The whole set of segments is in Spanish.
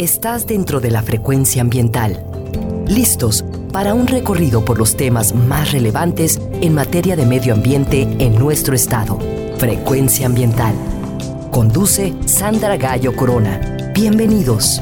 estás dentro de la frecuencia ambiental. Listos para un recorrido por los temas más relevantes en materia de medio ambiente en nuestro estado. Frecuencia ambiental. Conduce Sandra Gallo Corona. Bienvenidos.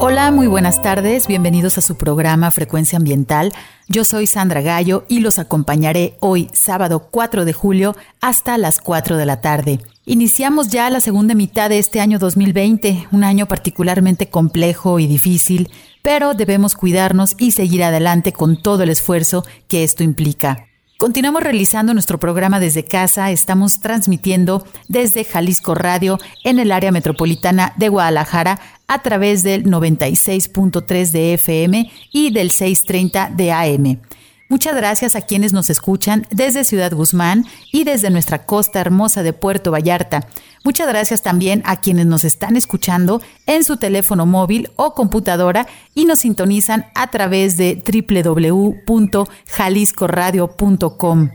Hola, muy buenas tardes. Bienvenidos a su programa Frecuencia Ambiental. Yo soy Sandra Gallo y los acompañaré hoy, sábado 4 de julio, hasta las 4 de la tarde. Iniciamos ya la segunda mitad de este año 2020, un año particularmente complejo y difícil, pero debemos cuidarnos y seguir adelante con todo el esfuerzo que esto implica. Continuamos realizando nuestro programa desde casa. Estamos transmitiendo desde Jalisco Radio en el área metropolitana de Guadalajara a través del 96.3 de FM y del 630 de AM. Muchas gracias a quienes nos escuchan desde Ciudad Guzmán y desde nuestra costa hermosa de Puerto Vallarta. Muchas gracias también a quienes nos están escuchando en su teléfono móvil o computadora y nos sintonizan a través de www.jaliscoradio.com.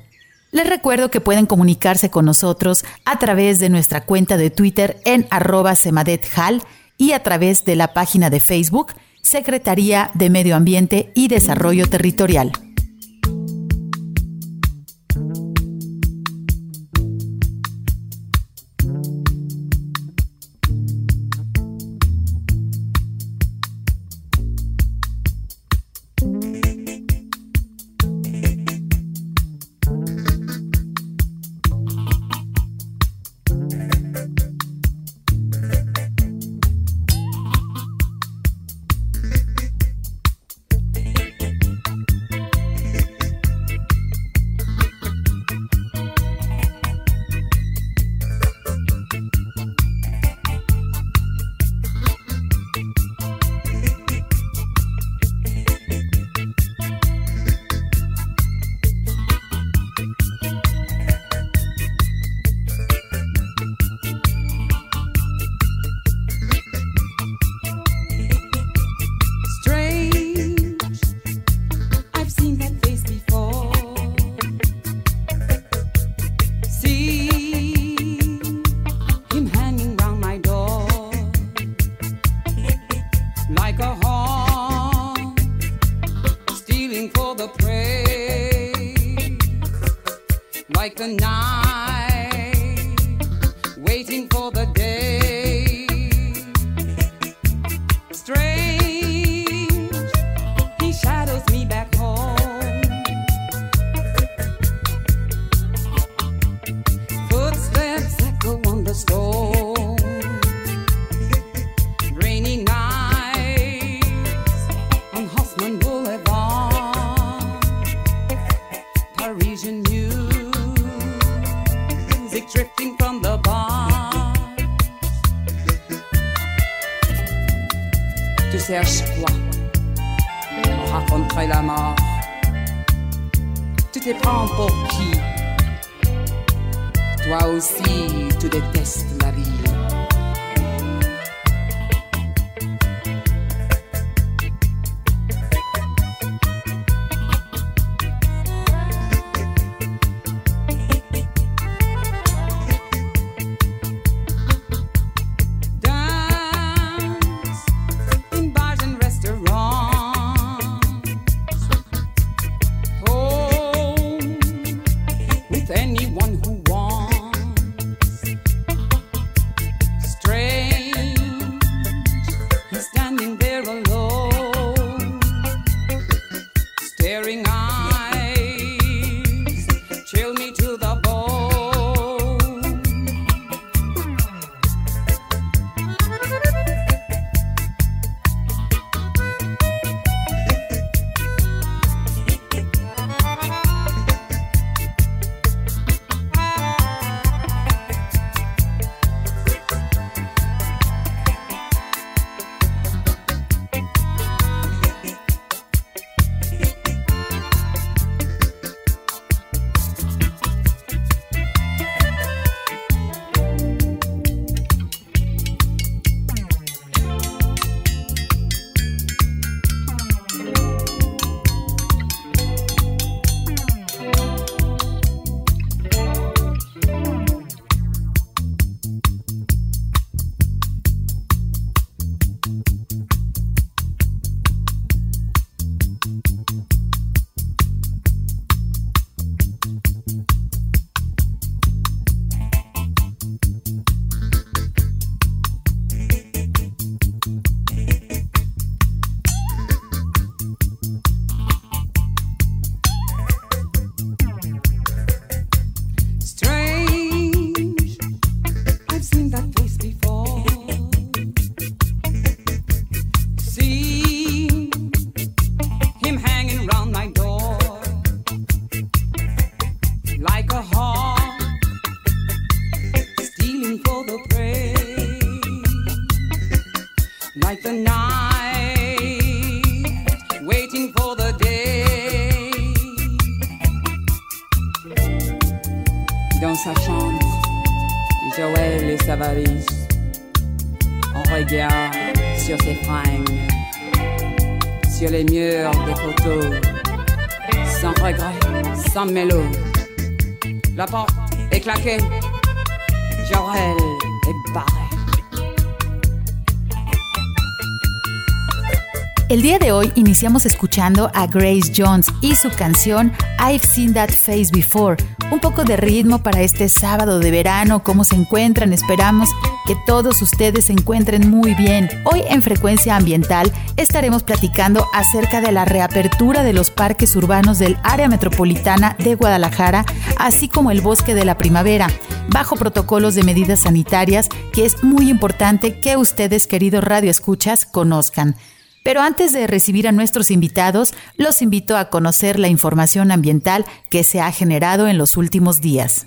Les recuerdo que pueden comunicarse con nosotros a través de nuestra cuenta de Twitter en arroba semadethal y a través de la página de Facebook Secretaría de Medio Ambiente y Desarrollo Territorial. thank you. Tu te prends pour qui? Toi aussi, tu détestes la vie. El día de hoy iniciamos escuchando a Grace Jones y su canción I've Seen That Face Before. Un poco de ritmo para este sábado de verano, cómo se encuentran, esperamos que todos ustedes se encuentren muy bien. Hoy en Frecuencia Ambiental estaremos platicando acerca de la reapertura de los parques urbanos del área metropolitana de Guadalajara, así como el bosque de la primavera, bajo protocolos de medidas sanitarias que es muy importante que ustedes, queridos radioescuchas, conozcan. Pero antes de recibir a nuestros invitados, los invito a conocer la información ambiental que se ha generado en los últimos días.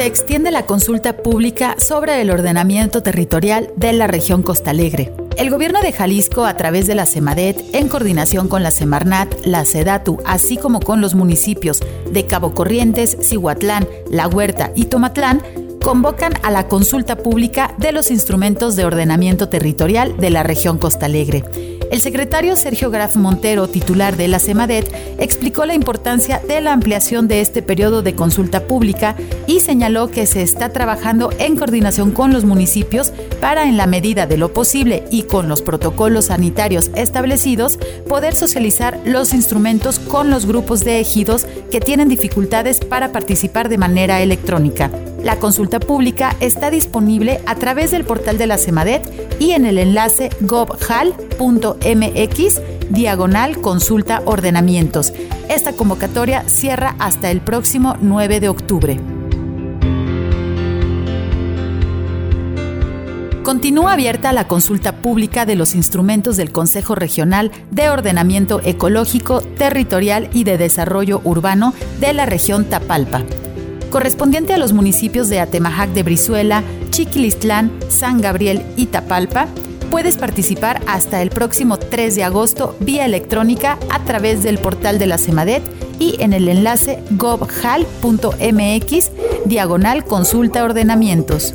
Se extiende la consulta pública sobre el ordenamiento territorial de la región Costa Alegre. El gobierno de Jalisco, a través de la CEMADET, en coordinación con la Semarnat, la SEDATU, así como con los municipios de Cabo Corrientes, Cihuatlán, La Huerta y Tomatlán, convocan a la consulta pública de los instrumentos de ordenamiento territorial de la región Costa Alegre. El secretario Sergio Graf Montero, titular de la CEMADET, explicó la importancia de la ampliación de este periodo de consulta pública y señaló que se está trabajando en coordinación con los municipios para, en la medida de lo posible y con los protocolos sanitarios establecidos, poder socializar los instrumentos con los grupos de ejidos que tienen dificultades para participar de manera electrónica. La consulta pública está disponible a través del portal de la CEMADET y en el enlace gobhal.mx diagonal consulta ordenamientos. Esta convocatoria cierra hasta el próximo 9 de octubre. Continúa abierta la consulta pública de los instrumentos del Consejo Regional de Ordenamiento Ecológico, Territorial y de Desarrollo Urbano de la región Tapalpa correspondiente a los municipios de Atemajac de Brizuela, Chiquilistlán, San Gabriel y Tapalpa, puedes participar hasta el próximo 3 de agosto vía electrónica a través del portal de la CEMADET y en el enlace gobhal.mx diagonal consulta ordenamientos.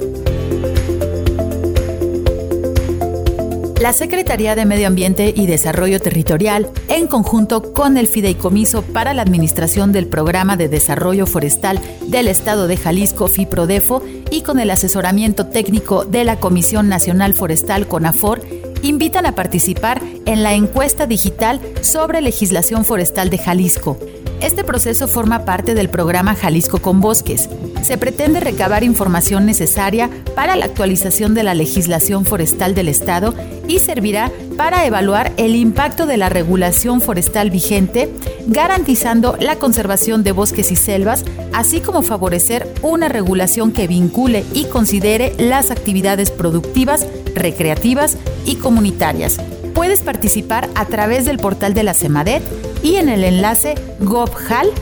La Secretaría de Medio Ambiente y Desarrollo Territorial, en conjunto con el Fideicomiso para la Administración del Programa de Desarrollo Forestal del Estado de Jalisco, FIPRODEFO, y con el asesoramiento técnico de la Comisión Nacional Forestal CONAFOR, invitan a participar en la encuesta digital sobre legislación forestal de Jalisco. Este proceso forma parte del programa Jalisco con Bosques. Se pretende recabar información necesaria para la actualización de la legislación forestal del Estado y servirá para evaluar el impacto de la regulación forestal vigente, garantizando la conservación de bosques y selvas, así como favorecer una regulación que vincule y considere las actividades productivas, recreativas y comunitarias. Puedes participar a través del portal de la CEMADET y en el enlace gobhal.mx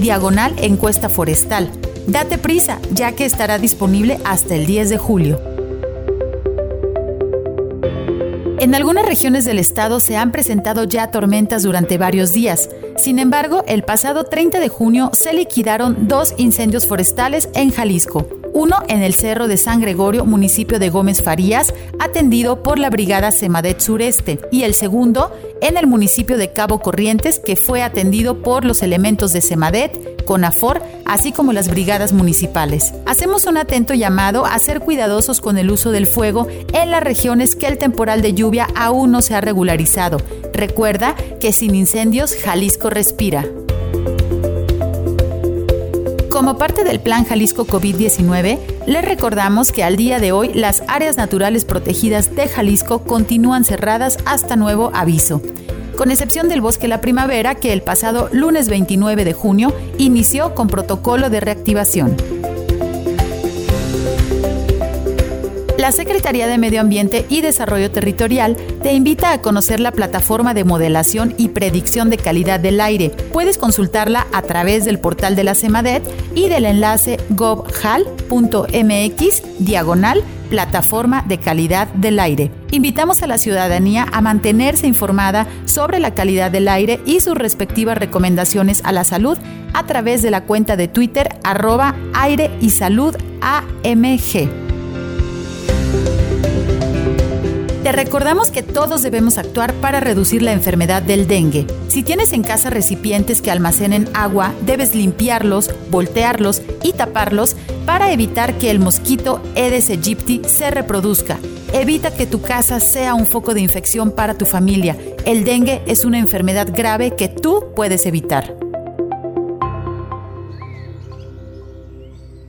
diagonal encuesta forestal. Date prisa, ya que estará disponible hasta el 10 de julio. En algunas regiones del estado se han presentado ya tormentas durante varios días. Sin embargo, el pasado 30 de junio se liquidaron dos incendios forestales en Jalisco. Uno en el Cerro de San Gregorio, municipio de Gómez Farías, atendido por la Brigada Semadet Sureste, y el segundo en el municipio de Cabo Corrientes, que fue atendido por los elementos de Semadet, CONAFOR, así como las brigadas municipales. Hacemos un atento llamado a ser cuidadosos con el uso del fuego en las regiones que el temporal de lluvia aún no se ha regularizado. Recuerda que sin incendios Jalisco respira. Como parte del Plan Jalisco COVID-19, les recordamos que al día de hoy las áreas naturales protegidas de Jalisco continúan cerradas hasta nuevo aviso, con excepción del Bosque La Primavera que el pasado lunes 29 de junio inició con protocolo de reactivación. La Secretaría de Medio Ambiente y Desarrollo Territorial te invita a conocer la plataforma de modelación y predicción de calidad del aire. Puedes consultarla a través del portal de la CEMADET y del enlace govhal.mx diagonal plataforma de calidad del aire. Invitamos a la ciudadanía a mantenerse informada sobre la calidad del aire y sus respectivas recomendaciones a la salud a través de la cuenta de Twitter arroba aire y salud AMG. Recordamos que todos debemos actuar para reducir la enfermedad del dengue. Si tienes en casa recipientes que almacenen agua, debes limpiarlos, voltearlos y taparlos para evitar que el mosquito Aedes aegypti se reproduzca. Evita que tu casa sea un foco de infección para tu familia. El dengue es una enfermedad grave que tú puedes evitar.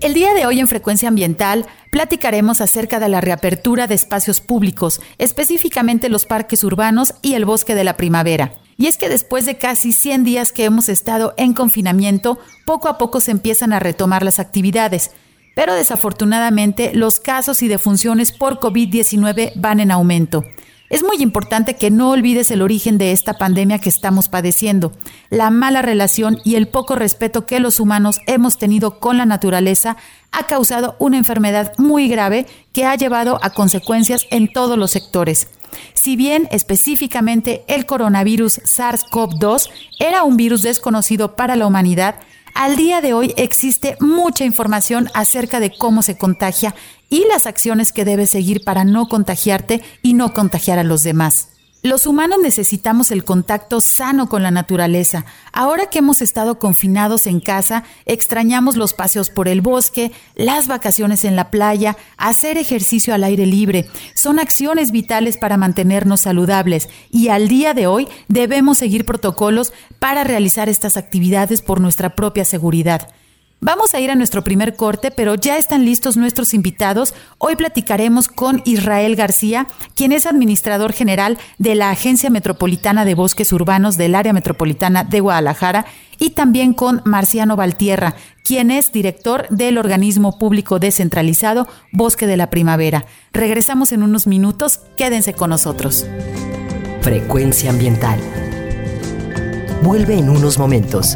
El día de hoy en Frecuencia Ambiental platicaremos acerca de la reapertura de espacios públicos, específicamente los parques urbanos y el bosque de la primavera. Y es que después de casi 100 días que hemos estado en confinamiento, poco a poco se empiezan a retomar las actividades. Pero desafortunadamente los casos y defunciones por COVID-19 van en aumento. Es muy importante que no olvides el origen de esta pandemia que estamos padeciendo, la mala relación y el poco respeto que los humanos hemos tenido con la naturaleza ha causado una enfermedad muy grave que ha llevado a consecuencias en todos los sectores. Si bien específicamente el coronavirus SARS-CoV-2 era un virus desconocido para la humanidad, al día de hoy existe mucha información acerca de cómo se contagia y las acciones que debes seguir para no contagiarte y no contagiar a los demás. Los humanos necesitamos el contacto sano con la naturaleza. Ahora que hemos estado confinados en casa, extrañamos los paseos por el bosque, las vacaciones en la playa, hacer ejercicio al aire libre. Son acciones vitales para mantenernos saludables y al día de hoy debemos seguir protocolos para realizar estas actividades por nuestra propia seguridad. Vamos a ir a nuestro primer corte, pero ya están listos nuestros invitados. Hoy platicaremos con Israel García, quien es administrador general de la Agencia Metropolitana de Bosques Urbanos del Área Metropolitana de Guadalajara, y también con Marciano Valtierra, quien es director del organismo público descentralizado Bosque de la Primavera. Regresamos en unos minutos, quédense con nosotros. Frecuencia ambiental. Vuelve en unos momentos.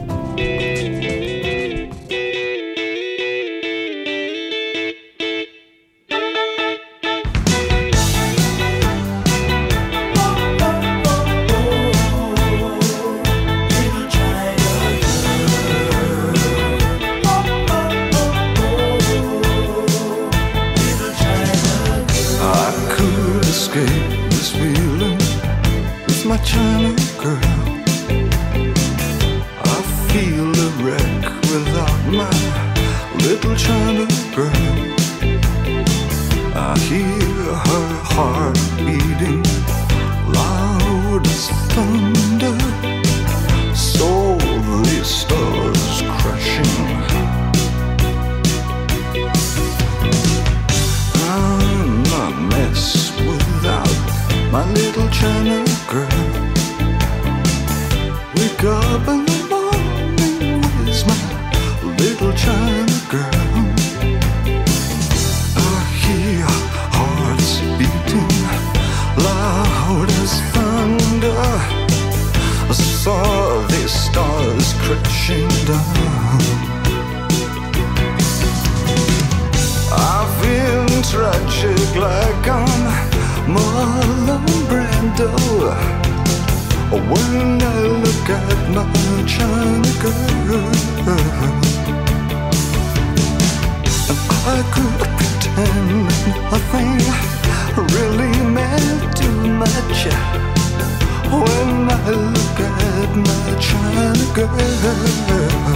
my China girl.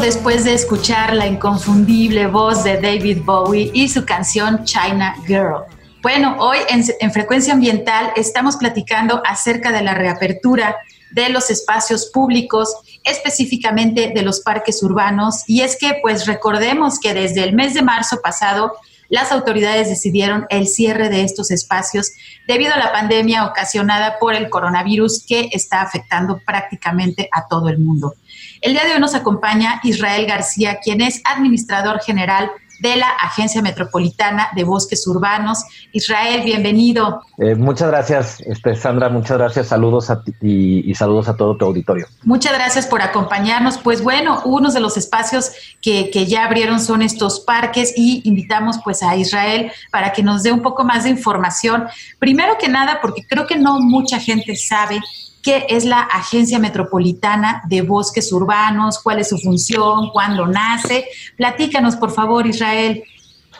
Después de escuchar la inconfundible voz de David Bowie y su canción China Girl. Bueno, hoy en, Frecuencia Ambiental estamos platicando acerca de la reapertura de los espacios públicos, específicamente de los parques urbanos. Y es que, pues recordemos que desde el mes de marzo pasado, las autoridades decidieron el cierre de estos espacios debido a la pandemia ocasionada por el coronavirus que está afectando prácticamente a todo el mundo. El día de hoy nos acompaña Israel García, quien es administrador general de la Agencia Metropolitana de Bosques Urbanos. Israel, bienvenido. Eh, muchas gracias, este, Sandra, muchas gracias, saludos a ti y, saludos a todo tu auditorio. Muchas gracias por acompañarnos. Pues bueno, uno de los espacios que, que, ya abrieron son estos parques y invitamos pues a Israel para que nos dé un poco más de información. Primero que nada, porque creo que no mucha gente sabe qué es la Agencia Metropolitana de Bosques Urbanos, cuál es su función, cuándo nace. Platícanos, por favor, Israel.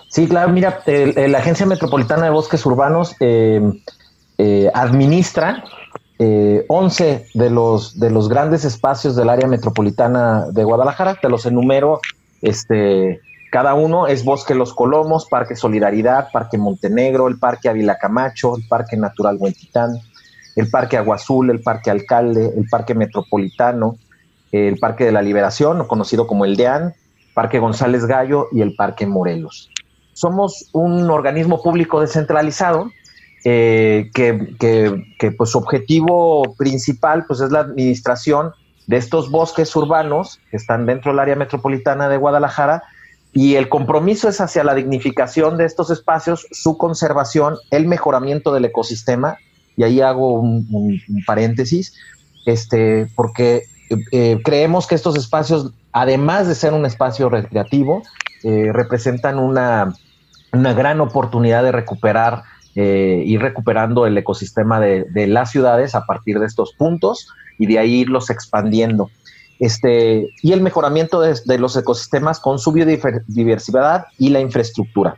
Sí, claro, mira, la Agencia Metropolitana de Bosques Urbanos eh, eh, administra 11 eh, de los, de los grandes espacios del área metropolitana de Guadalajara. Te los enumero, este, cada uno es Bosque Los Colomos, Parque Solidaridad, Parque Montenegro, el Parque Ávila Camacho, el Parque Natural Huentitán, el Parque Agua Azul, el Parque Alcalde, el Parque Metropolitano, el Parque de la Liberación, conocido como el DEAN, Parque González Gallo y el Parque Morelos. Somos un organismo público descentralizado eh, que, pues, su objetivo principal pues, es la administración de estos bosques urbanos que están dentro del área metropolitana de Guadalajara y el compromiso es hacia la dignificación de estos espacios, su conservación, el mejoramiento del ecosistema y ahí hago un, paréntesis, este, porque eh, creemos que estos espacios, además de ser un espacio recreativo, eh, representan una, gran oportunidad de recuperar, eh, ir recuperando el ecosistema de, las ciudades a partir de estos puntos y de ahí irlos expandiendo. Este, y el mejoramiento de, los ecosistemas con su biodiversidad y la infraestructura.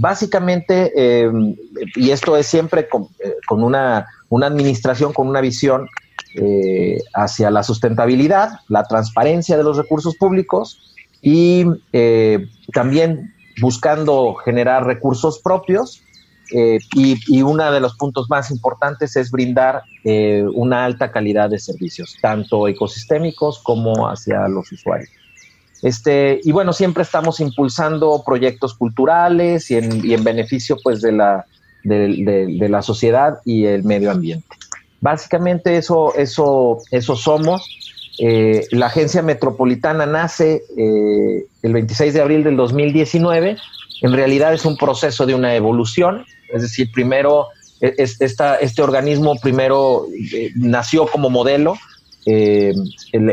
Básicamente, em, y esto es siempre con, eh, una, administración, con una visión eh, hacia la sustentabilidad, la transparencia de los recursos públicos y eh, también buscando generar recursos propios. y, y uno de los puntos más importantes es brindar una alta calidad de servicios, tanto ecosistémicos como hacia los usuarios. Este, y bueno, siempre estamos impulsando proyectos culturales y en, beneficio pues de la, de, la sociedad y el medio ambiente. Básicamente eso, eso, eso somos. Eh, la agencia metropolitana nace eh, el 26 de abril del 2019. En realidad es un proceso de una evolución, es decir, primero e, este organismo primero eh, nació como modelo en,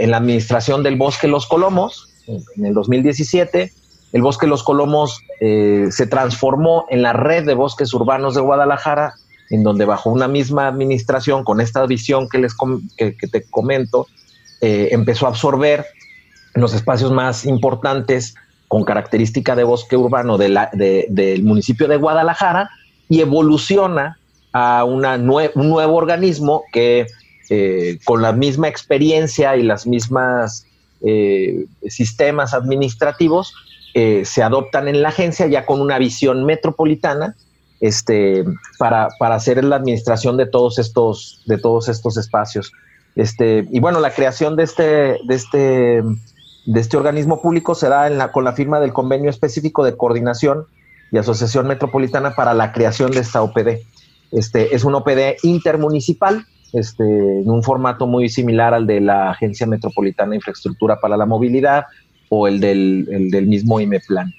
la administración del bosque Los Colomos en el 2017 el Bosque Los Colomos eh, se transformó en la red de bosques urbanos de Guadalajara, en donde bajo una misma administración, con esta visión que, les que, te comento, eh, empezó a absorber los espacios más importantes con característica de bosque urbano del municipio de Guadalajara y evoluciona a una un nuevo organismo que eh, con la misma experiencia y las mismas sistemas administrativos eh, se adoptan en la agencia ya con una visión metropolitana este, para, hacer la administración de todos estos, de todos estos espacios. Este, y bueno, la creación de este, de este, de este organismo público se da en la, con la firma del convenio específico de coordinación y asociación metropolitana para la creación de esta OPD. Este, es un OPD intermunicipal, este, en un formato muy similar al de la Agencia Metropolitana de Infraestructura para la Movilidad, o el del, el del mismo IMEPLAN.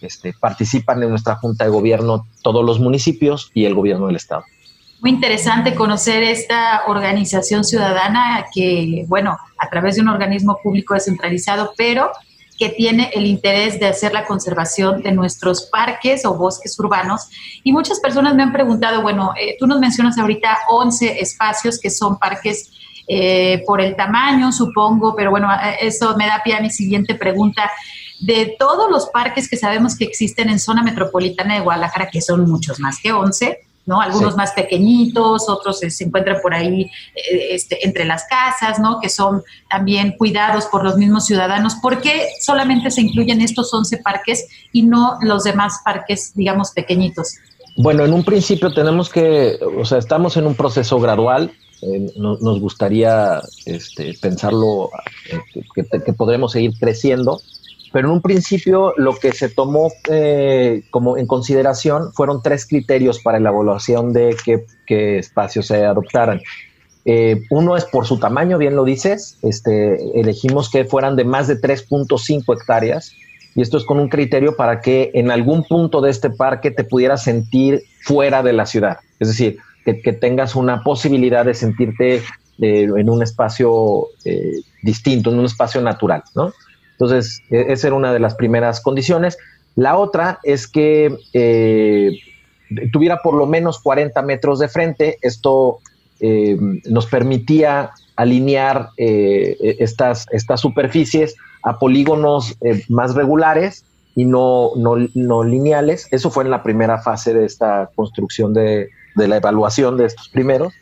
Este, participan en nuestra Junta de Gobierno todos los municipios y el Gobierno del Estado. Muy interesante conocer esta organización ciudadana que, bueno, a través de un organismo público descentralizado, pero que tiene el interés de hacer la conservación de nuestros parques o bosques urbanos. Y muchas personas me han preguntado, bueno, eh, tú nos mencionas ahorita 11 espacios que son parques eh, por el tamaño, supongo, pero bueno, eso me da pie a mi siguiente pregunta. De todos los parques que sabemos que existen en zona metropolitana de Guadalajara, que son muchos más que 11, ¿no? Algunos más pequeñitos, otros se encuentran por ahí eh, este, entre las casas, ¿no? Que son también cuidados por los mismos ciudadanos. ¿Por qué solamente se incluyen estos 11 parques y no los demás parques, digamos, pequeñitos? Bueno, en un principio tenemos que, o sea, estamos en un proceso gradual. Eh, nos gustaría este, pensarlo eh, que, podremos seguir creciendo, pero en un principio lo que se tomó eh, como en consideración fueron tres criterios para la evaluación de qué, espacios se adoptaran. uno es por su tamaño, bien lo dices, este, elegimos que fueran de más de 3.5 hectáreas y esto es con un criterio para que en algún punto de este parque te pudieras sentir fuera de la ciudad. Es decir, que, tengas una posibilidad de sentirte eh, en un espacio eh, distinto, en un espacio natural, ¿no? Entonces, e, esa era una de las primeras condiciones. La otra es que eh, tuviera por lo menos 40 metros de frente. Esto nos permitía alinear estas, estas superficies a polígonos más regulares y no, no, no, lineales. Eso fue en la primera fase de esta construcción de, de la evaluación de estos primeros,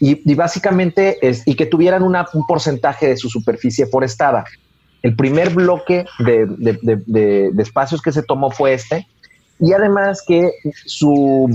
y, básicamente y que tuvieran un porcentaje de su superficie forestada. El primer bloque de, espacios que se tomó fue este, y además que su,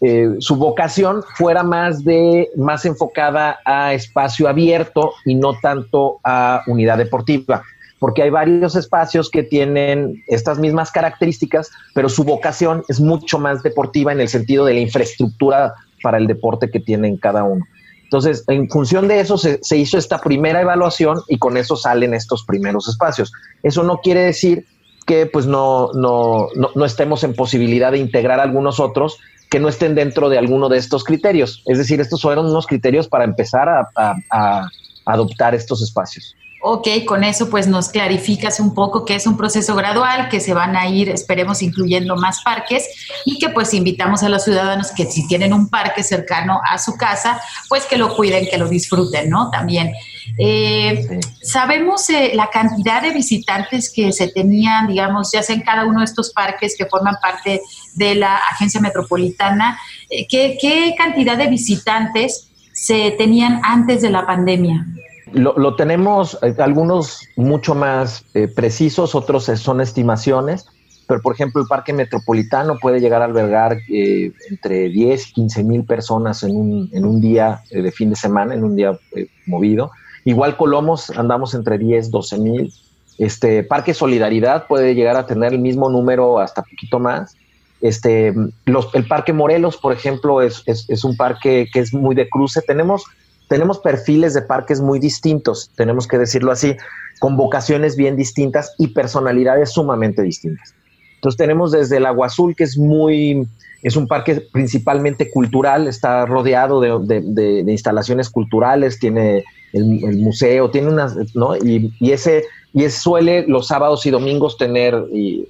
eh, su vocación fuera más, de, más enfocada a espacio abierto y no tanto a unidad deportiva porque hay varios espacios que tienen estas mismas características, pero su vocación es mucho más deportiva en el sentido de la infraestructura para el deporte que tienen cada uno. Entonces, en función de eso se, hizo esta primera evaluación y con eso salen estos primeros espacios. Eso no quiere decir que pues no, no, no, estemos en posibilidad de integrar algunos otros que no estén dentro de alguno de estos criterios. Es decir, estos fueron unos criterios para empezar a adoptar estos espacios. Ok, con eso pues nos clarificas un poco que es un proceso gradual, que se van a ir, esperemos, incluyendo más parques y que pues invitamos a los ciudadanos que si tienen un parque cercano a su casa, pues que lo cuiden, que lo disfruten, ¿no? También. Eh, sabemos eh, la cantidad de visitantes que se tenían, digamos, ya sea en cada uno de estos parques que forman parte de la agencia metropolitana. Eh, ¿qué, ¿Qué cantidad de visitantes se tenían antes de la pandemia? Lo, tenemos eh, algunos mucho más eh, precisos, otros son estimaciones, pero por ejemplo el Parque Metropolitano puede llegar a albergar eh, entre 10 y 15 mil personas en un, en un día de fin de semana, en un día movido. Igual Colomos andamos entre 10, 12 mil. Este Parque Solidaridad puede llegar a tener el mismo número hasta poquito más. Este, el Parque Morelos, por ejemplo, es, es, un parque que es muy de cruce. Tenemos, tenemos perfiles de parques muy distintos, tenemos que decirlo así, con vocaciones bien distintas y personalidades sumamente distintas. Entonces tenemos desde el Agua Azul, que es muy, es un parque principalmente cultural, está rodeado de, de, instalaciones culturales, tiene el, museo, tiene unas, ¿no? Y, y ese, y suele los sábados y domingos tener y,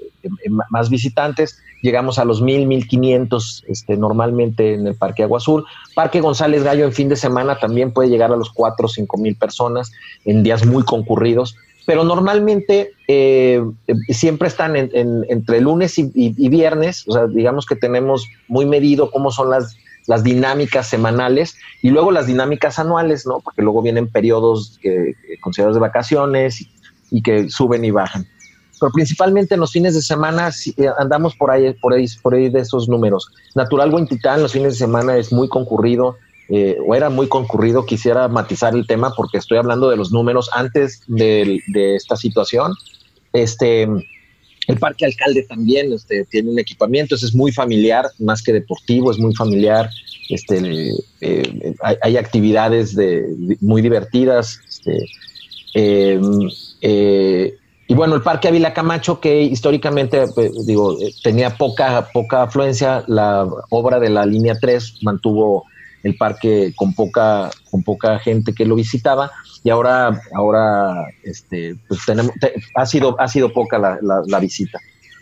más visitantes. Llegamos a los mil, mil quinientos este, normalmente en el Parque Agua Azul. Parque González Gallo en fin de semana también puede llegar a los cuatro o cinco mil personas en días muy concurridos pero normalmente eh, siempre están entre lunes y, viernes, o sea, digamos que tenemos muy medido cómo son las, las dinámicas semanales y luego las dinámicas anuales, ¿no? Porque luego vienen periodos eh, considerados de vacaciones y, que suben y bajan. Pero principalmente en los fines de semana eh, andamos por ahí, por ahí, por ahí de esos números. Natural Huentitán los fines de semana es muy concurrido eh, o era muy concurrido, quisiera matizar el tema porque estoy hablando de los números antes de, esta situación. Este, el Parque Alcalde también este, tiene un equipamiento, es muy familiar, más que deportivo, es muy familiar. Este, eh, hay, actividades de, muy divertidas. Este, em, eh, y bueno, el Parque Ávila Camacho, que históricamente, digo, tenía poca, poca afluencia, la obra de la línea 3 mantuvo el parque con poca, con poca gente que lo visitaba y ahora, ahora este, pues tenemos, ha, sido, ha sido poca la, visita.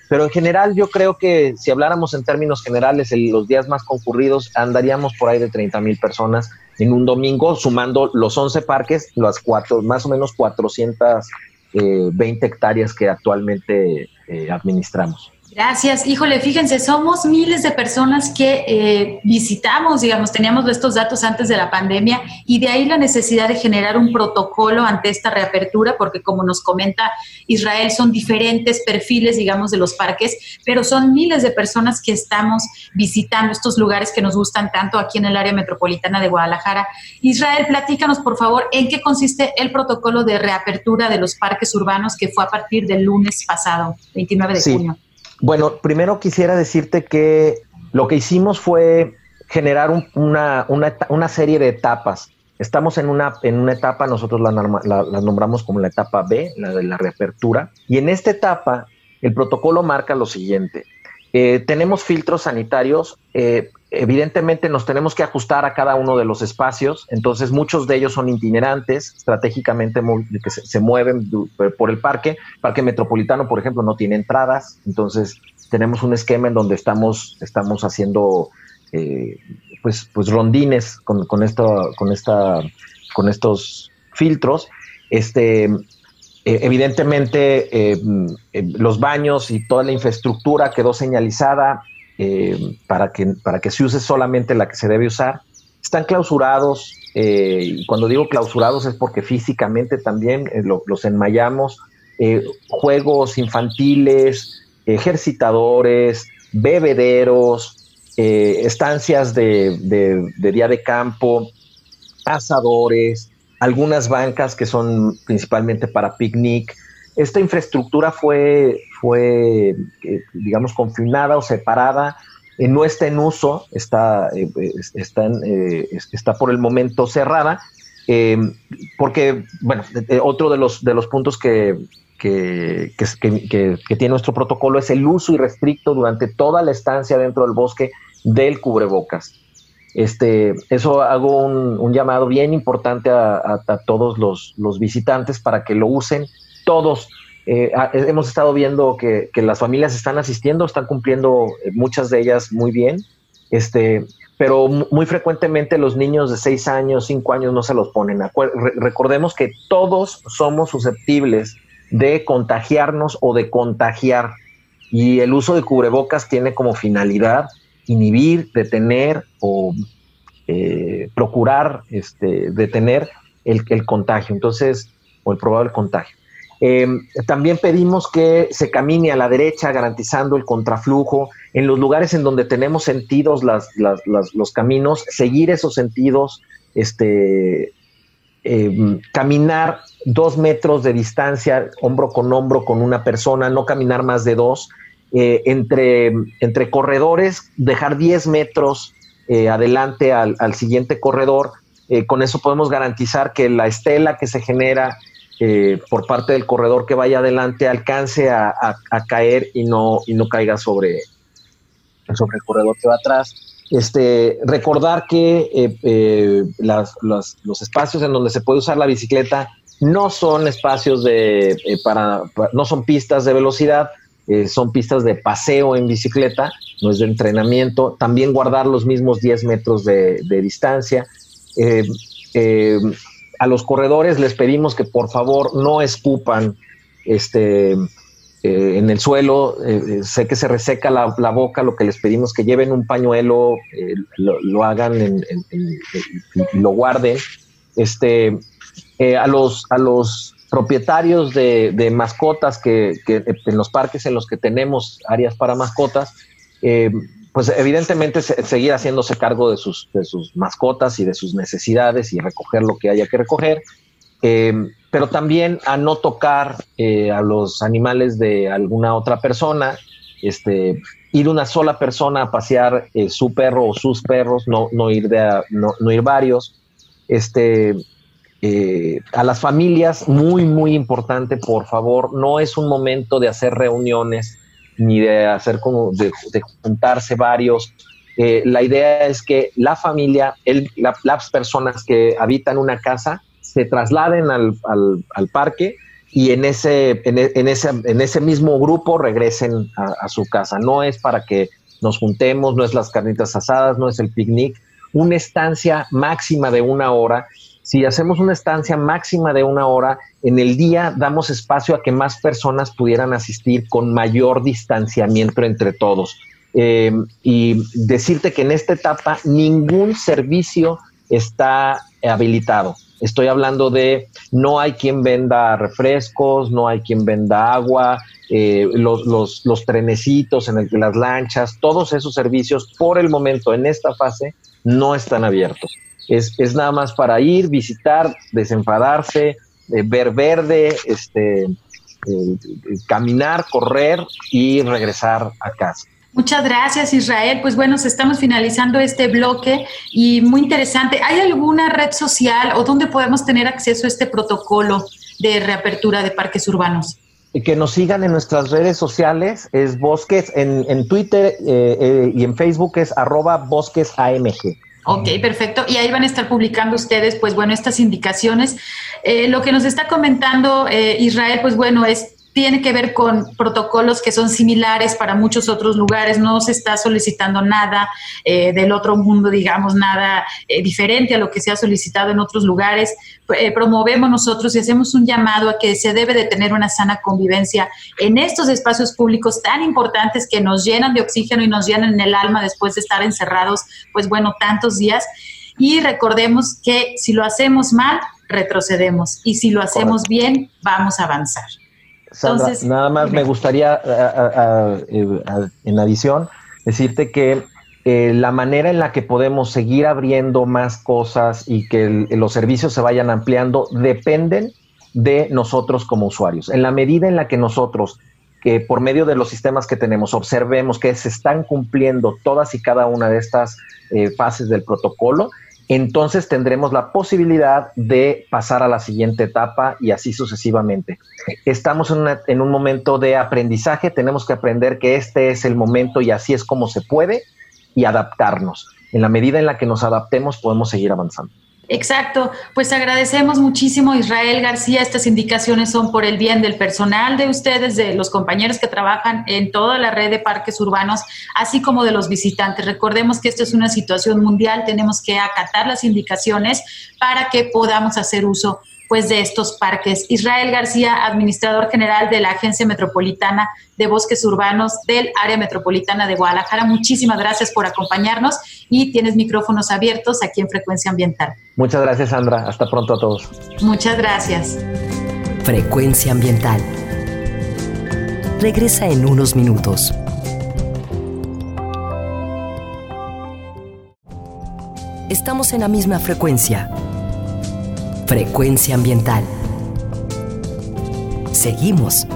Pero en general yo creo que si habláramos en términos generales, en los días más concurridos andaríamos por ahí de 30 mil personas en un domingo, sumando los 11 parques, las cuatro, más o menos 420 eh, hectáreas que actualmente eh, administramos. Gracias. Híjole, fíjense, somos miles de personas que eh, visitamos, digamos, teníamos estos datos antes de la pandemia y de ahí la necesidad de generar un protocolo ante esta reapertura, porque como nos comenta Israel, son diferentes perfiles, digamos, de los parques, pero son miles de personas que estamos visitando estos lugares que nos gustan tanto aquí en el área metropolitana de Guadalajara. Israel, platícanos, por favor, en qué consiste el protocolo de reapertura de los parques urbanos que fue a partir del lunes pasado, 29 de junio. Bueno, primero quisiera decirte que lo que hicimos fue generar una, una, serie de etapas. Estamos en una, en una etapa, nosotros la, nombramos como la etapa B, la de la reapertura, y en esta etapa el protocolo marca lo siguiente. Eh, tenemos filtros sanitarios eh, evidentemente nos tenemos que ajustar a cada uno de los espacios, entonces muchos de ellos son itinerantes, estratégicamente que se, mueven por el parque. Parque Metropolitano, por ejemplo, no tiene entradas, entonces tenemos un esquema en donde estamos, estamos haciendo eh, pues, pues rondines con, esto, con, esta, con estos filtros. Este, eh, evidentemente, eh, los baños y toda la infraestructura quedó señalizada eh, para, que, para que se use solamente la que se debe usar. Están clausurados, eh, y cuando digo clausurados es porque físicamente también eh, los enmayamos, juegos infantiles, ejercitadores, bebederos, estancias de, de, día de campo, asadores, algunas bancas que son principalmente para picnic, esta infraestructura fue, fue eh, digamos, confinada o separada, eh, no está en uso, está, eh, está, está por el momento cerrada, porque, bueno, otro de los, de los puntos que, que, tiene nuestro protocolo es el uso irrestricto durante toda la estancia dentro del bosque del cubrebocas. Este, eso hago un, llamado bien importante a, todos los, los, visitantes para que lo usen todos. Eh, hemos estado viendo que, las familias están asistiendo, están cumpliendo eh, muchas de ellas muy bien, este, pero muy frecuentemente los niños de 6 años, 5 años no se los ponen. recordemos que todos somos susceptibles de contagiarnos o de contagiar y el uso de cubrebocas tiene como finalidad inhibir, detener o eh, procurar este, detener el, el contagio, entonces, o el probable contagio. Em, también pedimos que se camine a la derecha garantizando el contraflujo. En los lugares en donde tenemos sentidos los caminos, seguir esos sentidos, este, em, caminar dos metros de distancia, hombro con hombro con una persona, no caminar más de dos. eh, entre, entre corredores, dejar 10 metros eh, adelante al, siguiente corredor. Eh, con eso podemos garantizar que la estela que se genera por parte del corredor que vaya adelante alcance a, caer y no, y no caiga sobre, sobre el corredor que va atrás. Este, recordar que los espacios en donde se puede usar la bicicleta no son espacios de, para, no son pistas de velocidad, eh, son pistas de paseo en bicicleta, no es de entrenamiento, también guardar los mismos 10 metros de, distancia. Eh, eh, a los corredores les pedimos que por favor no escupan este, en el suelo, sé que se reseca la, boca, lo que les pedimos que lleven un pañuelo, lo, hagan y lo guarden. Este, a, los, a los propietarios de, mascotas que, en los parques en los que tenemos áreas para mascotas, eh, pues evidentemente seguir haciéndose cargo de sus, mascotas y de sus necesidades y recoger lo que haya que recoger, eh, pero también a no tocar eh, a los animales de alguna otra persona, este, ir una sola persona a pasear su perro o sus perros, no, no ir, de no, no ir varios, este, eh, a las familias, muy, muy importante, por favor, no es un momento de hacer reuniones ni de hacer como de, juntarse varios. Eh, la idea es que la familia, las personas que habitan una casa, se trasladen al, parque y en ese, en, ese, en ese mismo grupo regresen a, a, su casa. No es para que nos juntemos, no es las carnitas asadas, no es el picnic, una estancia máxima de una hora si hacemos una estancia máxima de una hora, en el día damos espacio a que más personas pudieran asistir con mayor distanciamiento entre todos. Eh, y decirte que en esta etapa ningún servicio está habilitado. Estoy hablando de no hay quien venda refrescos, no hay quien venda agua, eh, los, los, trenecitos, en el, las lanchas, todos esos servicios por el momento en esta fase no están abiertos es, nada más para ir, visitar, desenfadarse, eh, ver verde, este, eh, caminar, correr y regresar a casa. Muchas gracias, Israel. Pues bueno, estamos finalizando este bloque y muy interesante. ¿Hay alguna red social o dónde podemos tener acceso a este protocolo de reapertura de parques urbanos? Que nos sigan en nuestras redes sociales, es Bosques, en, Twitter eh, y en Facebook es arroba Bosques AMG. Ok, perfecto. Y ahí van a estar publicando ustedes, pues bueno, estas indicaciones. Eh, lo que nos está comentando eh, Israel, pues bueno, es tiene que ver con protocolos que son similares para muchos otros lugares, no se está solicitando nada eh, del otro mundo, digamos, nada eh, diferente a lo que se ha solicitado en otros lugares. Eh, promovemos nosotros y hacemos un llamado a que se debe de tener una sana convivencia en estos espacios públicos tan importantes que nos llenan de oxígeno y nos llenan el alma después de estar encerrados, pues bueno, tantos días. Y recordemos que si lo hacemos mal, retrocedemos y si lo hacemos bien, vamos a avanzar. Sandra, nada más me gustaría, en adición, decirte que eh, la manera en la que podemos seguir abriendo más cosas y que los servicios se vayan ampliando dependen de nosotros como usuarios. En la medida en la que nosotros, que por medio de los sistemas que tenemos, observemos que se están cumpliendo todas y cada una de estas eh, fases del protocolo, entonces tendremos la posibilidad de pasar a la siguiente etapa y así sucesivamente. Estamos en, un momento de aprendizaje, tenemos que aprender que este es el momento y así es como se puede y adaptarnos. En la medida en la que nos adaptemos podemos seguir avanzando. Exacto, pues agradecemos muchísimo Israel García. Estas indicaciones son por el bien del personal de ustedes, de los compañeros que trabajan en toda la red de parques urbanos, así como de los visitantes. Recordemos que esto es una situación mundial, tenemos que acatar las indicaciones para que podamos hacer uso pues de estos parques. Israel García, administrador general de la Agencia Metropolitana de Bosques Urbanos del Área Metropolitana de Guadalajara. Muchísimas gracias por acompañarnos y tienes micrófonos abiertos aquí en Frecuencia Ambiental. Muchas gracias, Sandra. Hasta pronto a todos. Muchas gracias. Frecuencia Ambiental. Regresa en unos minutos. Estamos en la misma frecuencia Frecuencia ambiental. Seguimos.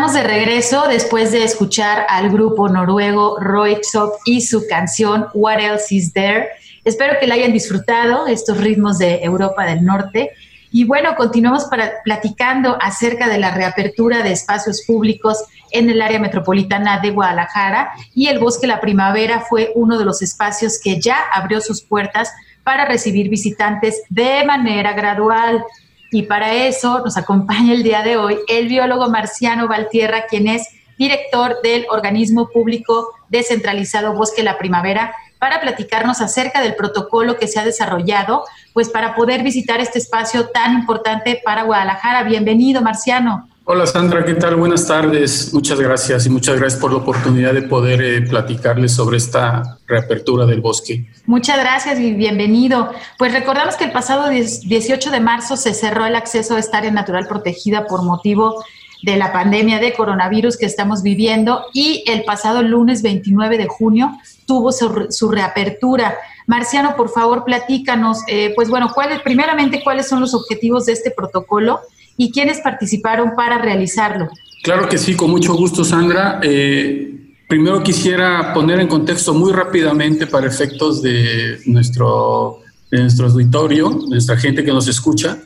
Estamos de regreso después de escuchar al grupo noruego Roixop y su canción What Else Is There. Espero que la hayan disfrutado, estos ritmos de Europa del Norte. Y bueno, continuamos para, platicando acerca de la reapertura de espacios públicos en el área metropolitana de Guadalajara y el Bosque La Primavera fue uno de los espacios que ya abrió sus puertas para recibir visitantes de manera gradual. Y para eso nos acompaña el día de hoy el biólogo Marciano Valtierra, quien es director del organismo público descentralizado Bosque La Primavera, para platicarnos acerca del protocolo que se ha desarrollado, pues para poder visitar este espacio tan importante para Guadalajara. Bienvenido, Marciano. Hola Sandra, ¿qué tal? Buenas tardes. Muchas gracias y muchas gracias por la oportunidad de poder eh, platicarles sobre esta reapertura del bosque. Muchas gracias y bienvenido. Pues recordamos que el pasado 18 de marzo se cerró el acceso a esta área natural protegida por motivo de la pandemia de coronavirus que estamos viviendo y el pasado lunes 29 de junio tuvo su, reapertura. Marciano, por favor, platícanos, eh, pues bueno, ¿cuáles, primeramente, cuáles son los objetivos de este protocolo y quiénes participaron para realizarlo. Claro que sí, con mucho gusto, Sandra. Eh, primero quisiera poner en contexto muy rápidamente para efectos de nuestro, de nuestro auditorio, nuestra gente que nos escucha,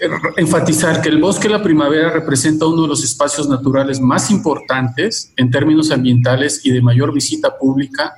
eh, enfatizar que el bosque la primavera representa uno de los espacios naturales más importantes en términos ambientales y de mayor visita pública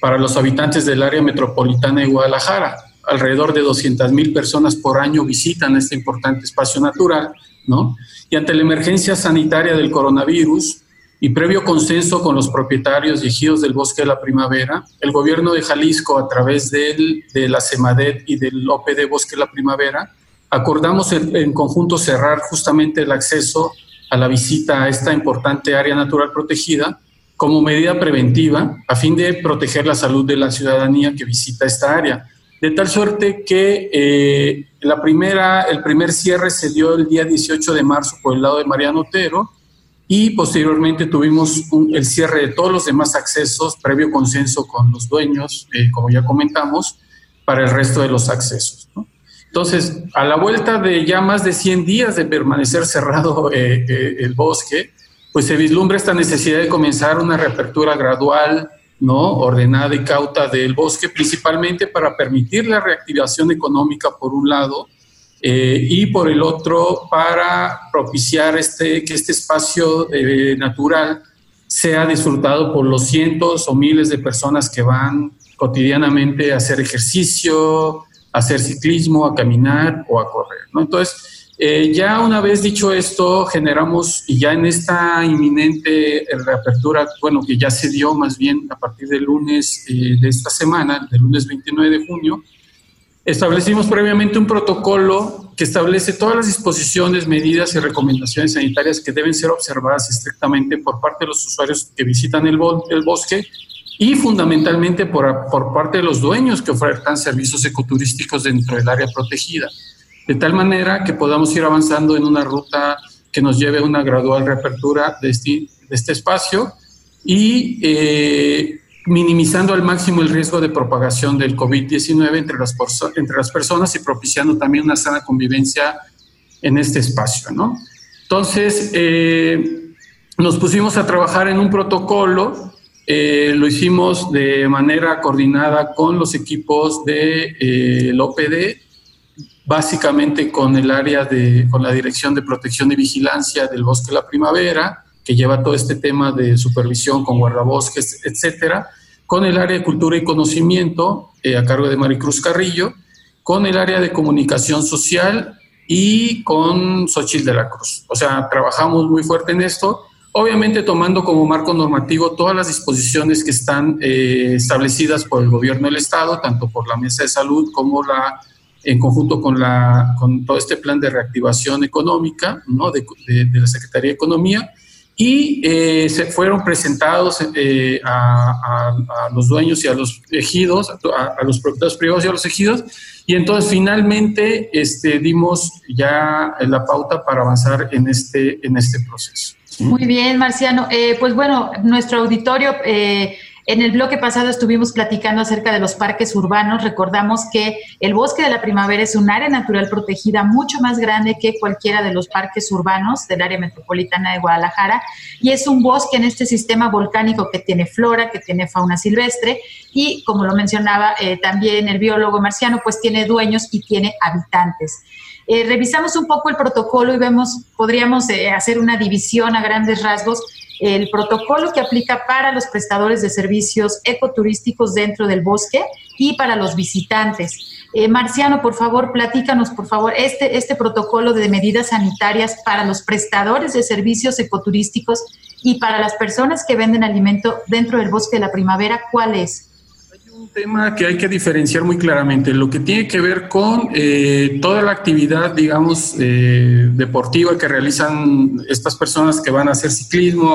para los habitantes del área metropolitana de Guadalajara. Alrededor de 200 mil personas por año visitan este importante espacio natural ¿no? Y ante la emergencia sanitaria del coronavirus y previo consenso con los propietarios y ejidos del Bosque de la Primavera, el gobierno de Jalisco, a través de la CEMADET y del OPD Bosque de la Primavera, acordamos en, conjunto cerrar justamente el acceso a la visita a esta importante área natural protegida como medida preventiva a fin de proteger la salud de la ciudadanía que visita esta área de tal suerte que eh, la primera, el primer cierre se dio el día 18 de marzo por el lado de Mariano Otero y posteriormente tuvimos el cierre de todos los demás accesos, previo consenso con los dueños, eh, como ya comentamos, para el resto de los accesos. Entonces, a la vuelta de ya más de 100 días de permanecer cerrado eh, el bosque, pues se vislumbra esta necesidad de comenzar una reapertura gradual, ¿no? ordenada y cauta del bosque, principalmente para permitir la reactivación económica por un lado eh, y por el otro para propiciar este, que este espacio eh, natural sea disfrutado por los cientos o miles de personas que van cotidianamente a hacer ejercicio, a hacer ciclismo, a caminar o a correr. ¿no? Entonces, eh, ya una vez dicho esto, generamos, y ya en esta inminente reapertura, bueno, que ya se dio más bien a partir del lunes eh, de esta semana, del lunes 29 de junio, establecimos previamente un protocolo que establece todas las disposiciones, medidas y recomendaciones sanitarias que deben ser observadas estrictamente por parte de los usuarios que visitan el, bosque y fundamentalmente por, por parte de los dueños que ofertan servicios ecoturísticos dentro del área protegida de tal manera que podamos ir avanzando en una ruta que nos lleve a una gradual reapertura de este, de espacio y eh, minimizando al máximo el riesgo de propagación del COVID-19 entre las, personas y propiciando también una sana convivencia en este espacio. ¿no? Entonces, eh, nos pusimos a trabajar en un protocolo, eh, lo hicimos de manera coordinada con los equipos de eh, OPD básicamente con el área de, con la Dirección de Protección y Vigilancia del Bosque de la Primavera, que lleva todo este tema de supervisión con guardabosques, etcétera, con el área de Cultura y Conocimiento, eh, a cargo de Maricruz Carrillo, con el área de Comunicación Social y con Xochitl de la Cruz. O sea, trabajamos muy fuerte en esto, obviamente tomando como marco normativo todas las disposiciones que están eh, establecidas por el gobierno del Estado, tanto por la Mesa de Salud como la en conjunto con, la, con todo este plan de reactivación económica ¿no? de, de, la Secretaría de Economía y eh, se fueron presentados eh, a, los dueños y a los ejidos, a, los propietarios privados y a los ejidos, y entonces finalmente este, dimos ya la pauta para avanzar en este, en este proceso. Muy bien, Marciano. Eh, pues bueno, nuestro auditorio En el bloque pasado estuvimos platicando acerca de los parques urbanos. Recordamos que el Bosque de la Primavera es un área natural protegida mucho más grande que cualquiera de los parques urbanos del área metropolitana de Guadalajara y es un bosque en este sistema volcánico que tiene flora, que tiene fauna silvestre y, como lo mencionaba eh, también el biólogo marciano, pues tiene dueños y tiene habitantes. Eh, revisamos un poco el protocolo y vemos, podríamos eh, hacer una división a grandes rasgos el protocolo que aplica para los prestadores de servicios ecoturísticos dentro del bosque y para los visitantes. Eh, Marciano, por favor, platícanos, por favor, este, este protocolo de medidas sanitarias para los prestadores de servicios ecoturísticos y para las personas que venden alimento dentro del bosque de la primavera, ¿cuál es? Tema que hay que diferenciar muy claramente, lo que tiene que ver con eh, toda la actividad, digamos, eh, deportiva que realizan estas personas que van a hacer ciclismo,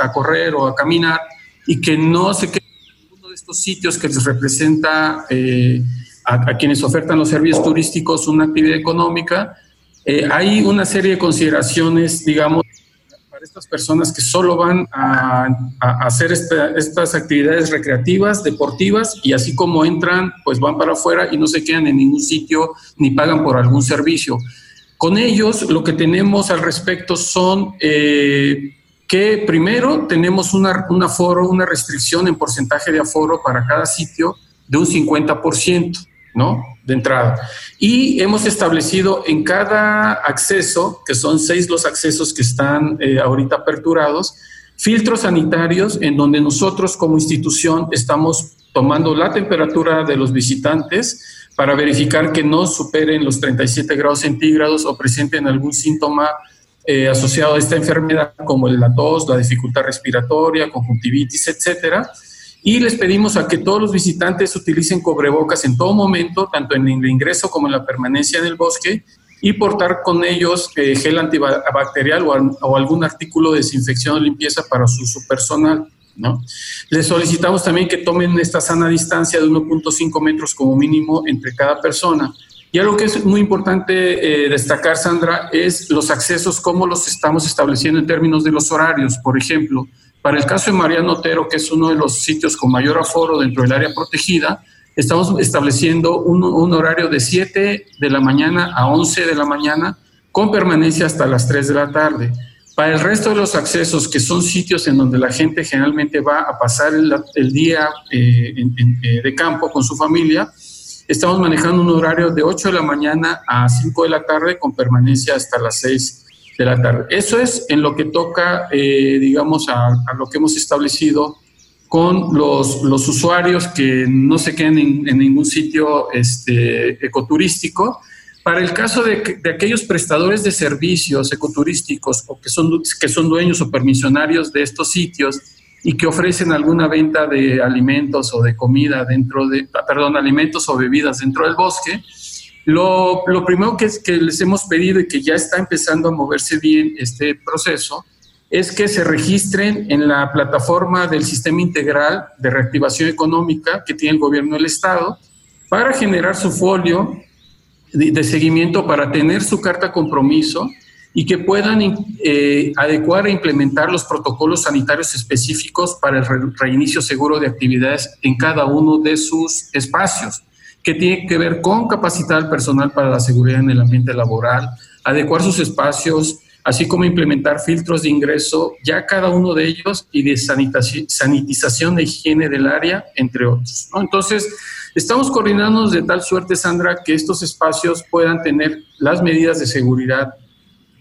a, correr o a caminar y que no se queden en uno de estos sitios que les representa eh, a, quienes ofertan los servicios turísticos una actividad económica. hay una serie de consideraciones, digamos, estas personas que solo van a, hacer estas actividades recreativas, deportivas, y así como entran, pues van para afuera y no se quedan en ningún sitio ni pagan por algún servicio. Con ellos lo que tenemos al respecto son eh, que primero tenemos una, un aforo, una restricción en porcentaje de aforo para cada sitio de un 50%. ¿no? De entrada. Y hemos establecido en cada acceso, que son seis los accesos que están eh, ahorita aperturados, filtros sanitarios en donde nosotros como institución estamos tomando la temperatura de los visitantes para verificar que no superen los 37 grados centígrados o presenten algún síntoma eh, asociado a esta enfermedad, como la tos, la dificultad respiratoria, conjuntivitis, etcétera y les pedimos a que todos los visitantes utilicen cobrebocas en todo momento, tanto en el ingreso como en la permanencia en el bosque, y portar con ellos eh, gel antibacterial o, algún artículo de desinfección o limpieza para su uso personal. ¿no? Les solicitamos también que tomen esta sana distancia de 1.5 metros como mínimo entre cada persona. Y algo que es muy importante eh, destacar, Sandra, es los accesos, cómo los estamos estableciendo en términos de los horarios. Por ejemplo, para el caso de Mariano Otero, que es uno de los sitios con mayor aforo dentro del área protegida, estamos estableciendo un, horario de 7 de la mañana a 11 de la mañana con permanencia hasta las 3 de la tarde. Para el resto de los accesos, que son sitios en donde la gente generalmente va a pasar el, día eh, eh, de campo con su familia, estamos manejando un horario de 8 de la mañana a 5 de la tarde con permanencia hasta las 6 de la tarde. Eso es en lo que toca, eh, digamos, a, lo que hemos establecido con los, los usuarios que no se queden en, ningún sitio este, ecoturístico. Para el caso de, de, aquellos prestadores de servicios ecoturísticos o que son, que son dueños o permisionarios de estos sitios y que ofrecen alguna venta de alimentos o de comida dentro de, perdón, alimentos o bebidas dentro del bosque, lo, primero que, es, que les hemos pedido y que ya está empezando a moverse bien este proceso es que se registren en la plataforma del Sistema Integral de Reactivación Económica que tiene el gobierno del Estado para generar su folio de, seguimiento para tener su carta compromiso y que puedan eh, adecuar e implementar los protocolos sanitarios específicos para el reinicio seguro de actividades en cada uno de sus espacios que tiene que ver con capacitar al personal para la seguridad en el ambiente laboral, adecuar sus espacios, así como implementar filtros de ingreso, ya cada uno de ellos, y de sanitización de higiene del área, entre otros. Entonces, estamos coordinándonos de tal suerte, Sandra, que estos espacios puedan tener las medidas de seguridad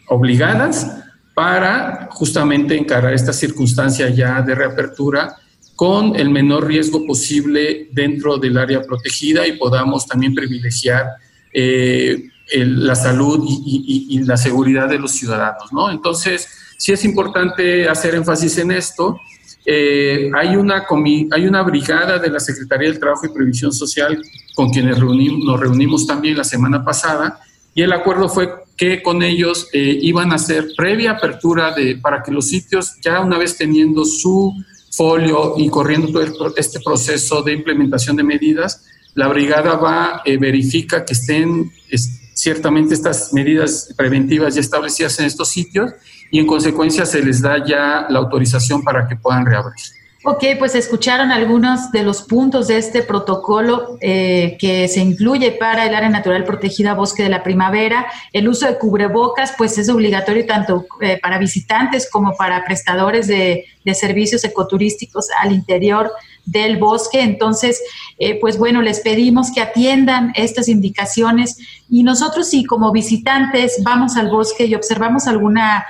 obligadas para justamente encarar esta circunstancia ya de reapertura con el menor riesgo posible dentro del área protegida y podamos también privilegiar eh, la salud y, la seguridad de los ciudadanos. ¿no? Entonces, sí es importante hacer énfasis en esto. Eh, hay, una hay una brigada de la Secretaría del Trabajo y Previsión Social con quienes nos reunimos también la semana pasada y el acuerdo fue que con ellos eh, iban a hacer previa apertura de, para que los sitios, ya una vez teniendo su folio y corriendo todo este proceso de implementación de medidas, la brigada va, eh, verifica que estén ciertamente estas medidas preventivas ya establecidas en estos sitios y en consecuencia se les da ya la autorización para que puedan reabrir. Ok, pues escucharon algunos de los puntos de este protocolo eh, que se incluye para el área natural protegida Bosque de la Primavera. El uso de cubrebocas, pues es obligatorio tanto eh, para visitantes como para prestadores de, servicios ecoturísticos al interior del bosque. Entonces, eh, pues bueno, les pedimos que atiendan estas indicaciones y nosotros si como visitantes vamos al bosque y observamos alguna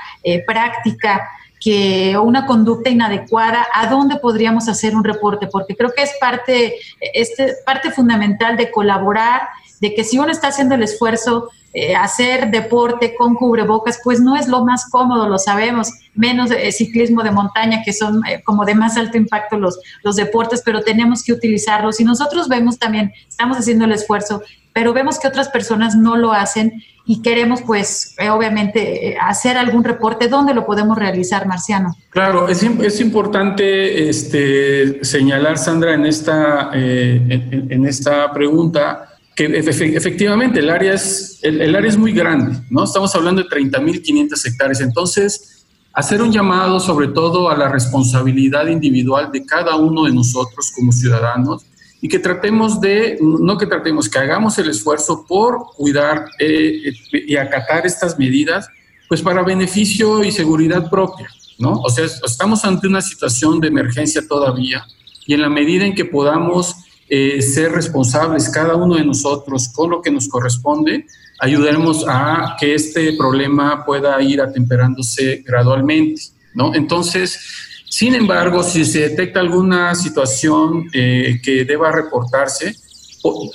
práctica, que, una conducta inadecuada, ¿a dónde podríamos hacer un reporte? Porque creo que es parte, este, parte fundamental de colaborar, de que si uno está haciendo el esfuerzo, eh, hacer deporte con cubrebocas, pues no es lo más cómodo, lo sabemos, menos eh, ciclismo de montaña, que son eh, como de más alto impacto los, los deportes, pero tenemos que utilizarlos. Y nosotros vemos también, estamos haciendo el esfuerzo, pero vemos que otras personas no lo hacen y queremos pues obviamente hacer algún reporte, ¿dónde lo podemos realizar, Marciano? Claro, es, es importante este, señalar, Sandra, en esta, en, esta pregunta que efectivamente el área, es, el, área es muy grande, ¿no? Estamos hablando de 30.500 hectáreas, entonces hacer un llamado sobre todo a la responsabilidad individual de cada uno de nosotros como ciudadanos y que tratemos de, no que tratemos, que hagamos el esfuerzo por cuidar eh, y acatar estas medidas, pues para beneficio y seguridad propia, ¿no? O sea, estamos ante una situación de emergencia todavía y en la medida en que podamos eh, ser responsables cada uno de nosotros con lo que nos corresponde, ayudaremos a que este problema pueda ir atemperándose gradualmente, ¿no? Entonces, sin embargo, si se detecta alguna situación eh, que deba reportarse,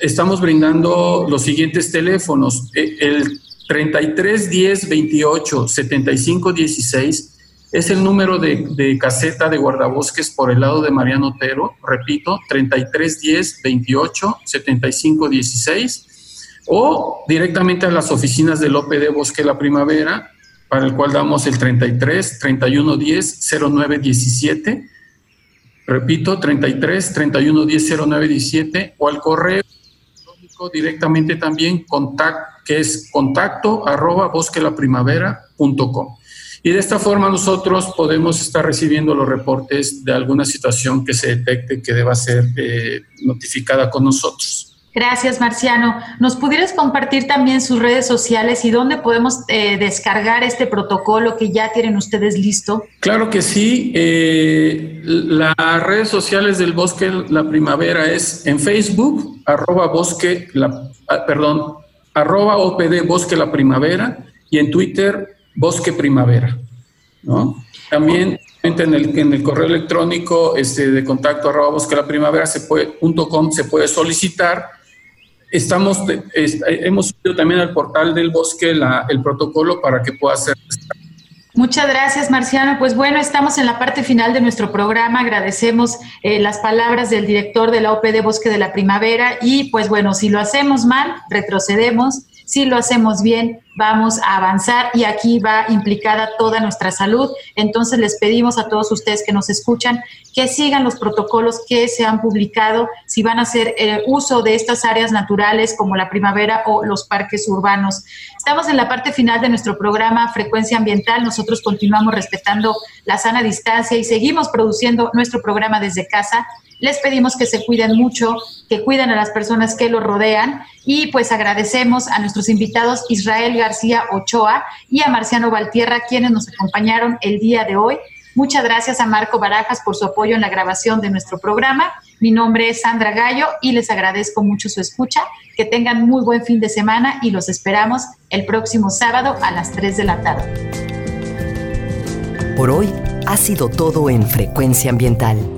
estamos brindando los siguientes teléfonos. E, el 33 10 28 75 16 es el número de, caseta de guardabosques por el lado de Mariano Otero. Repito, 33 10 28 75 16 o directamente a las oficinas del OPD Bosque La Primavera para el cual damos el 33 31 10 09 17. Repito, 33 31 10 09 17 o al correo directamente también contact, que es contacto arroba bosquelaprimavera.com. Y de esta forma nosotros podemos estar recibiendo los reportes de alguna situación que se detecte que deba ser eh, notificada con nosotros. Gracias, Marciano. ¿Nos pudieras compartir también sus redes sociales y dónde podemos eh, descargar este protocolo que ya tienen ustedes listo? Claro que sí. Eh, las redes sociales del Bosque La Primavera es en Facebook, arroba bosque, la, ah, perdón, arroba OPD Bosque La Primavera y en Twitter Bosque Primavera. ¿no? También en el, correo electrónico este, de contacto arroba bosque la primavera se puede, punto com, se puede solicitar Estamos, hemos subido también al portal del bosque el protocolo para que pueda ser. Muchas gracias, Marciano. Pues bueno, estamos en la parte final de nuestro programa. Agradecemos eh, las palabras del director de la OPD Bosque de la Primavera y pues bueno, si lo hacemos mal, retrocedemos. Si lo hacemos bien, vamos a avanzar y aquí va implicada toda nuestra salud. Entonces les pedimos a todos ustedes que nos escuchan que sigan los protocolos que se han publicado, si van a hacer eh, uso de estas áreas naturales como la primavera o los parques urbanos. Estamos en la parte final de nuestro programa Frecuencia Ambiental. Nosotros continuamos respetando la sana distancia y seguimos produciendo nuestro programa desde casa. Les pedimos que se cuiden mucho, que cuiden a las personas que los rodean y pues agradecemos a nuestros invitados Israel García Ochoa y a Marciano Valtierra, quienes nos acompañaron el día de hoy. Muchas gracias a Marco Barajas por su apoyo en la grabación de nuestro programa. Mi nombre es Sandra Gallo y les agradezco mucho su escucha. Que tengan muy buen fin de semana y los esperamos el próximo sábado a las 3 de la tarde. Por hoy ha sido todo en Frecuencia Ambiental.